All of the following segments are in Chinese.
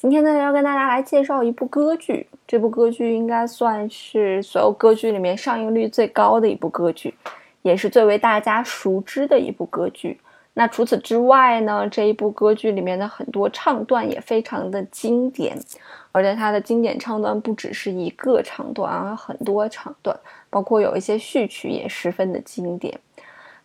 今天呢，要跟大家来介绍一部歌剧。这部歌剧应该算是所有歌剧里面上映率最高的一部歌剧，也是最为大家熟知的一部歌剧。那除此之外呢，这一部歌剧里面的很多唱段也非常的经典，而且它的经典唱段不只是一个唱段，啊很多唱段，包括有一些序曲也十分的经典。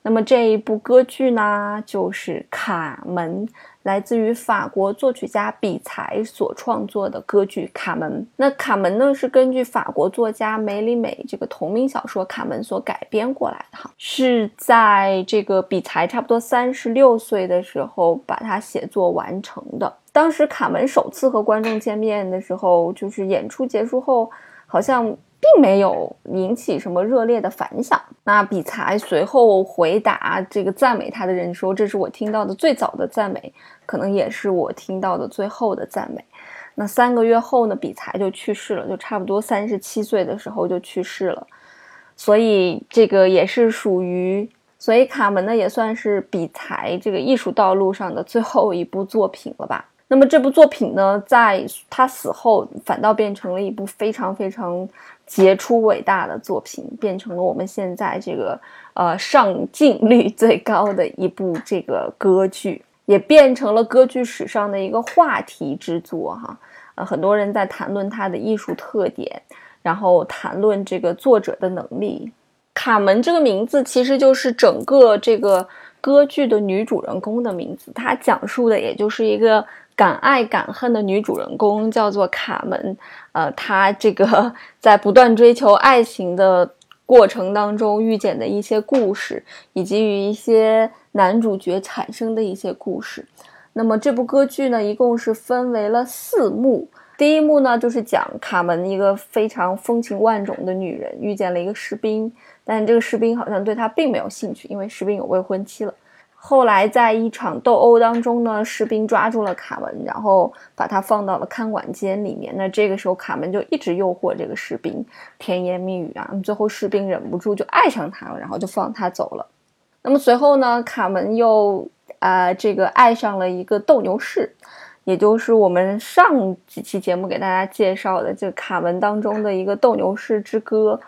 那么这一部歌剧呢，就是《卡门》。来自于法国作曲家比才所创作的歌剧《卡门》。那《卡门》呢，是根据法国作家梅里美这个同名小说《卡门》所改编过来的哈，是在这个比才差不多三十六岁的时候把它写作完成的。当时卡门首次和观众见面的时候，就是演出结束后，好像。并没有引起什么热烈的反响。那比才随后回答这个赞美他的人说：“这是我听到的最早的赞美，可能也是我听到的最后的赞美。”那三个月后呢，比才就去世了，就差不多三十七岁的时候就去世了。所以这个也是属于，所以卡门呢也算是比才这个艺术道路上的最后一部作品了吧。那么这部作品呢，在他死后反倒变成了一部非常非常杰出伟大的作品，变成了我们现在这个呃上镜率最高的一部这个歌剧，也变成了歌剧史上的一个话题之作哈。呃，很多人在谈论它的艺术特点，然后谈论这个作者的能力。卡门这个名字其实就是整个这个歌剧的女主人公的名字，它讲述的也就是一个。敢爱敢恨的女主人公叫做卡门，呃，他这个 在不断追求爱情的过程当中遇见的一些故事，以及与一些男主角产生的一些故事。那么这部歌剧呢，一共是分为了四幕。第一幕呢，就是讲卡门一个非常风情万种的女人遇见了一个士兵，但这个士兵好像对她并没有兴趣，因为士兵有未婚妻了。后来，在一场斗殴当中呢，士兵抓住了卡门，然后把他放到了看管间里面。那这个时候，卡门就一直诱惑这个士兵，甜言蜜语啊。最后，士兵忍不住就爱上他了，然后就放他走了。那么随后呢，卡门又啊，这个爱上了一个斗牛士，也就是我们上几期节目给大家介绍的这个卡门当中的一个斗牛士之歌，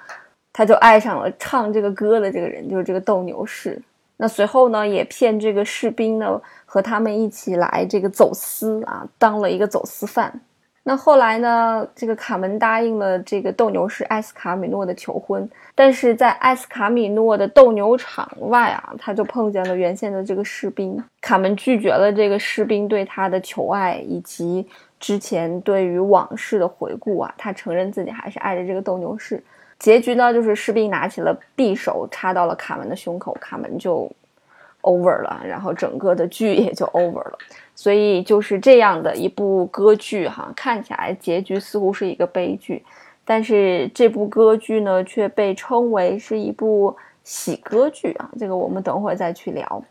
他就爱上了唱这个歌的这个人，就是这个斗牛士。那随后呢，也骗这个士兵呢，和他们一起来这个走私啊，当了一个走私犯。那后来呢，这个卡门答应了这个斗牛士艾斯卡米诺的求婚，但是在艾斯卡米诺的斗牛场外啊，他就碰见了原先的这个士兵。卡门拒绝了这个士兵对他的求爱，以及之前对于往事的回顾啊，他承认自己还是爱着这个斗牛士。结局呢，就是士兵拿起了匕首插到了卡门的胸口，卡门就 over 了，然后整个的剧也就 over 了。所以就是这样的一部歌剧哈，看起来结局似乎是一个悲剧，但是这部歌剧呢却被称为是一部喜歌剧啊。这个我们等会儿再去聊。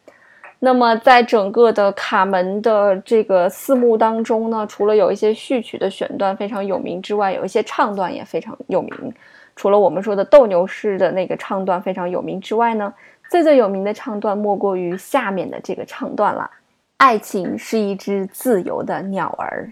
那么在整个的卡门的这个四幕当中呢，除了有一些序曲的选段非常有名之外，有一些唱段也非常有名。除了我们说的斗牛士的那个唱段非常有名之外呢，最最有名的唱段莫过于下面的这个唱段了。爱情是一只自由的鸟儿。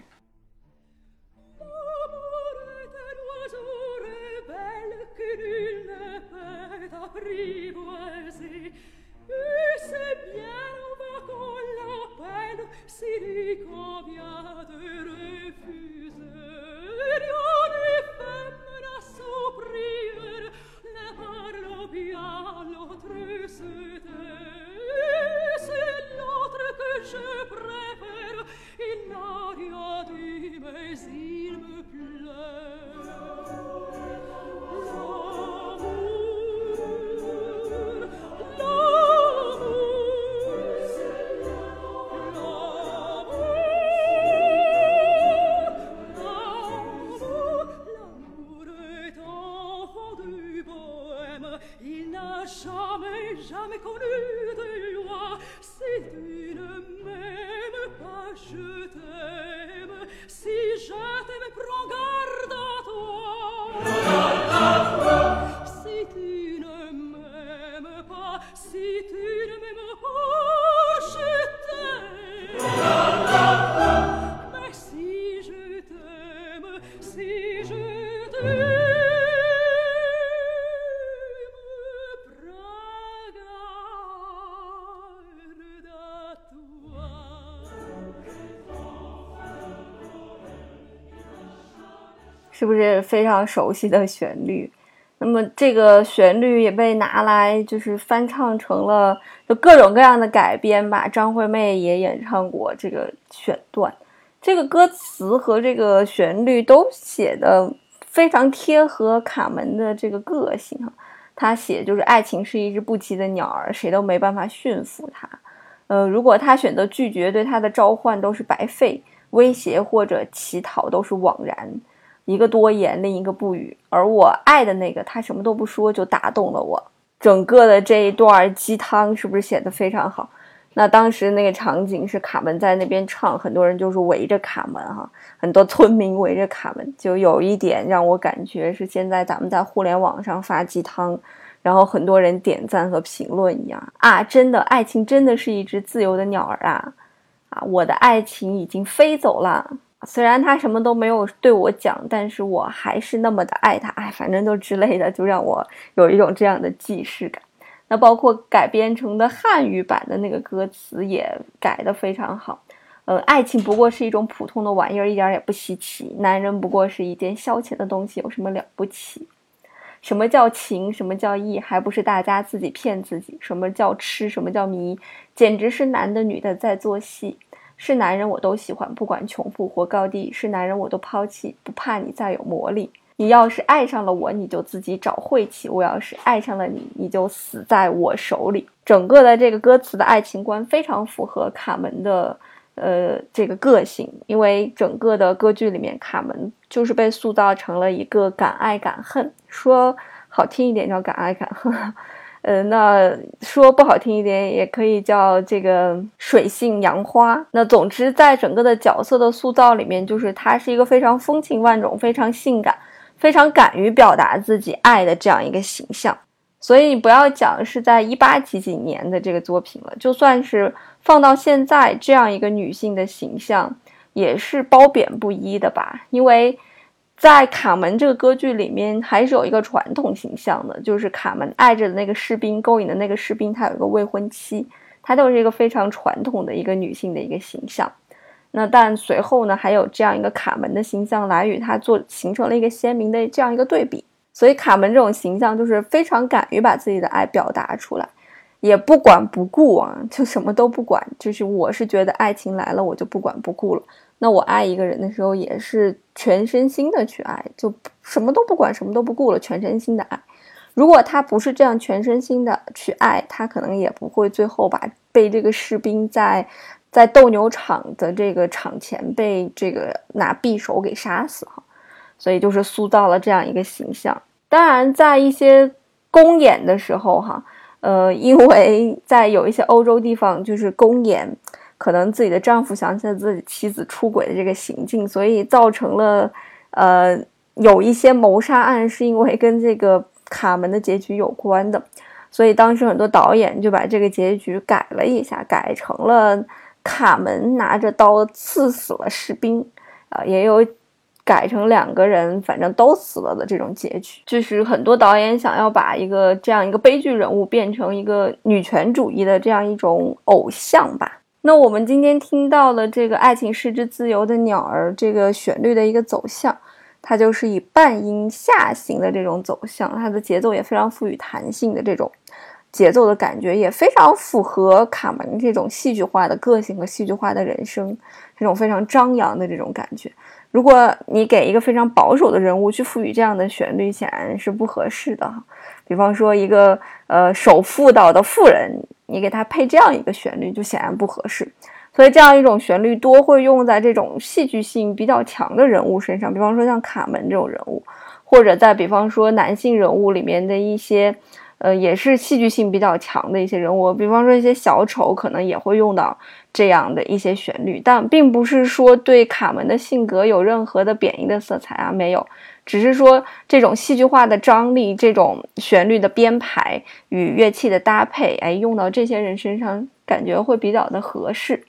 是不是非常熟悉的旋律？那么这个旋律也被拿来就是翻唱成了就各种各样的改编吧。张惠妹也演唱过这个选段，这个歌词和这个旋律都写的非常贴合卡门的这个个性哈。他写就是爱情是一只不羁的鸟儿，谁都没办法驯服它。呃，如果他选择拒绝，对他的召唤都是白费，威胁或者乞讨都是枉然。一个多言，另一个不语，而我爱的那个，他什么都不说，就打动了我。整个的这一段鸡汤是不是写的非常好？那当时那个场景是卡门在那边唱，很多人就是围着卡门哈，很多村民围着卡门，就有一点让我感觉是现在咱们在互联网上发鸡汤，然后很多人点赞和评论一样啊！真的，爱情真的是一只自由的鸟儿啊！啊，我的爱情已经飞走了。虽然他什么都没有对我讲，但是我还是那么的爱他。哎，反正都之类的，就让我有一种这样的既视感。那包括改编成的汉语版的那个歌词也改得非常好。呃，爱情不过是一种普通的玩意儿，一点也不稀奇。男人不过是一件消遣的东西，有什么了不起？什么叫情？什么叫义？还不是大家自己骗自己？什么叫痴？什么叫迷？简直是男的女的在做戏。是男人我都喜欢，不管穷富或高低；是男人我都抛弃，不怕你再有魔力。你要是爱上了我，你就自己找晦气；我要是爱上了你，你就死在我手里。整个的这个歌词的爱情观非常符合卡门的呃这个个性，因为整个的歌剧里面，卡门就是被塑造成了一个敢爱敢恨，说好听一点叫敢爱敢恨。呃，那说不好听一点，也可以叫这个水性杨花。那总之，在整个的角色的塑造里面，就是他是一个非常风情万种、非常性感、非常敢于表达自己爱的这样一个形象。所以，你不要讲是在一八几几年的这个作品了，就算是放到现在，这样一个女性的形象也是褒贬不一的吧，因为。在卡门这个歌剧里面，还是有一个传统形象的，就是卡门爱着的那个士兵，勾引的那个士兵，他有一个未婚妻，她就是一个非常传统的一个女性的一个形象。那但随后呢，还有这样一个卡门的形象来与他做形成了一个鲜明的这样一个对比。所以卡门这种形象就是非常敢于把自己的爱表达出来，也不管不顾啊，就什么都不管。就是我是觉得爱情来了，我就不管不顾了。那我爱一个人的时候，也是全身心的去爱，就什么都不管，什么都不顾了，全身心的爱。如果他不是这样全身心的去爱，他可能也不会最后把被这个士兵在在斗牛场的这个场前被这个拿匕首给杀死哈。所以就是塑造了这样一个形象。当然，在一些公演的时候哈，呃，因为在有一些欧洲地方就是公演。可能自己的丈夫想起了自己妻子出轨的这个行径，所以造成了，呃，有一些谋杀案是因为跟这个卡门的结局有关的，所以当时很多导演就把这个结局改了一下，改成了卡门拿着刀刺死了士兵，啊，也有改成两个人反正都死了的这种结局，就是很多导演想要把一个这样一个悲剧人物变成一个女权主义的这样一种偶像吧。那我们今天听到了这个《爱情是只自由的鸟儿》这个旋律的一个走向，它就是以半音下行的这种走向，它的节奏也非常赋予弹性的这种节奏的感觉，也非常符合卡门这种戏剧化的个性和戏剧化的人生，这种非常张扬的这种感觉。如果你给一个非常保守的人物去赋予这样的旋律，显然是不合适的。比方说一个呃守妇道的妇人。你给他配这样一个旋律，就显然不合适。所以这样一种旋律多会用在这种戏剧性比较强的人物身上，比方说像卡门这种人物，或者在比方说男性人物里面的一些，呃，也是戏剧性比较强的一些人物，比方说一些小丑，可能也会用到这样的一些旋律，但并不是说对卡门的性格有任何的贬义的色彩啊，没有，只是说这种戏剧化的张力，这种旋律的编排与乐器的搭配，哎，用到这些人身上，感觉会比较的合适。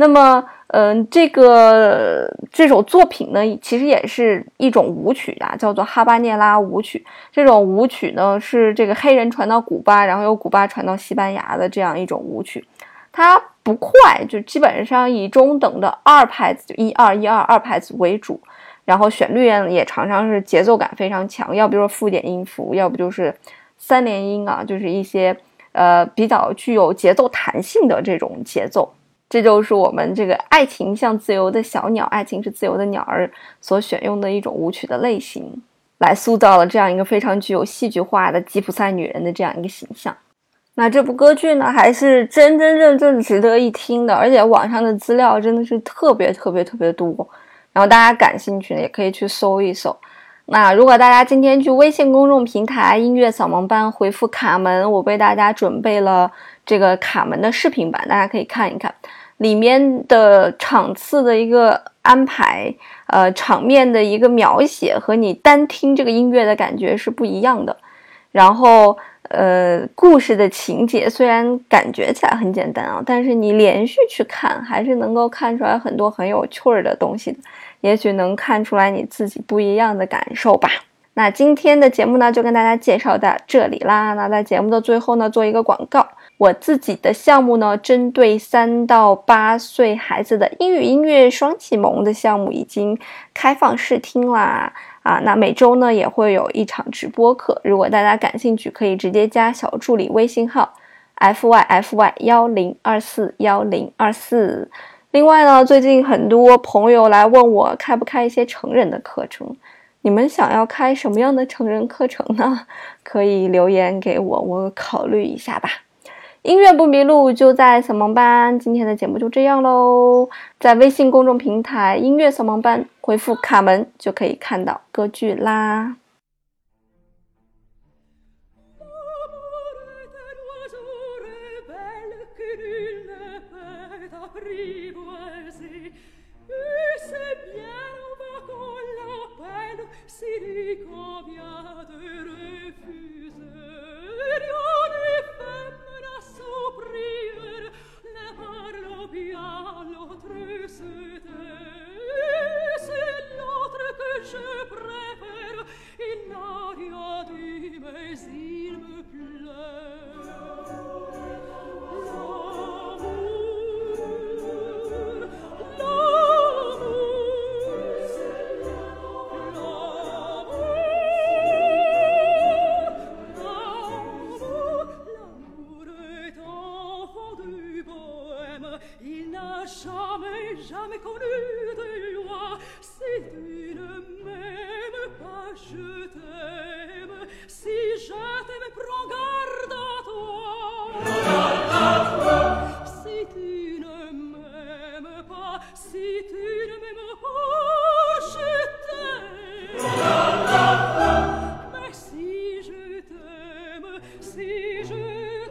那么，嗯，这个这首作品呢，其实也是一种舞曲啊，叫做哈巴涅拉舞曲。这种舞曲呢，是这个黑人传到古巴，然后由古巴传到西班牙的这样一种舞曲。它不快，就基本上以中等的二拍子，就一二一二二拍子为主。然后旋律也常常是节奏感非常强，要不就是附点音符，要不就是三连音啊，就是一些呃比较具有节奏弹性的这种节奏。这就是我们这个爱情像自由的小鸟，爱情是自由的鸟儿所选用的一种舞曲的类型，来塑造了这样一个非常具有戏剧化的吉普赛女人的这样一个形象。那这部歌剧呢，还是真真正正值得一听的，而且网上的资料真的是特别特别特别多。然后大家感兴趣的，也可以去搜一搜。那如果大家今天去微信公众平台“音乐扫盲班”回复“卡门”，我为大家准备了这个卡门的视频版，大家可以看一看。里面的场次的一个安排，呃，场面的一个描写和你单听这个音乐的感觉是不一样的。然后，呃，故事的情节虽然感觉起来很简单啊，但是你连续去看，还是能够看出来很多很有趣儿的东西的。也许能看出来你自己不一样的感受吧。那今天的节目呢，就跟大家介绍到这里啦。那在节目的最后呢，做一个广告。我自己的项目呢，针对三到八岁孩子的英语音乐双启蒙的项目已经开放试听啦！啊，那每周呢也会有一场直播课，如果大家感兴趣，可以直接加小助理微信号 f y f y 幺零二四幺零二四。另外呢，最近很多朋友来问我开不开一些成人的课程，你们想要开什么样的成人课程呢？可以留言给我，我考虑一下吧。音乐不迷路，就在扫盲班。今天的节目就这样喽，在微信公众平台“音乐扫盲班”回复“卡门”就可以看到歌剧啦。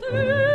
you.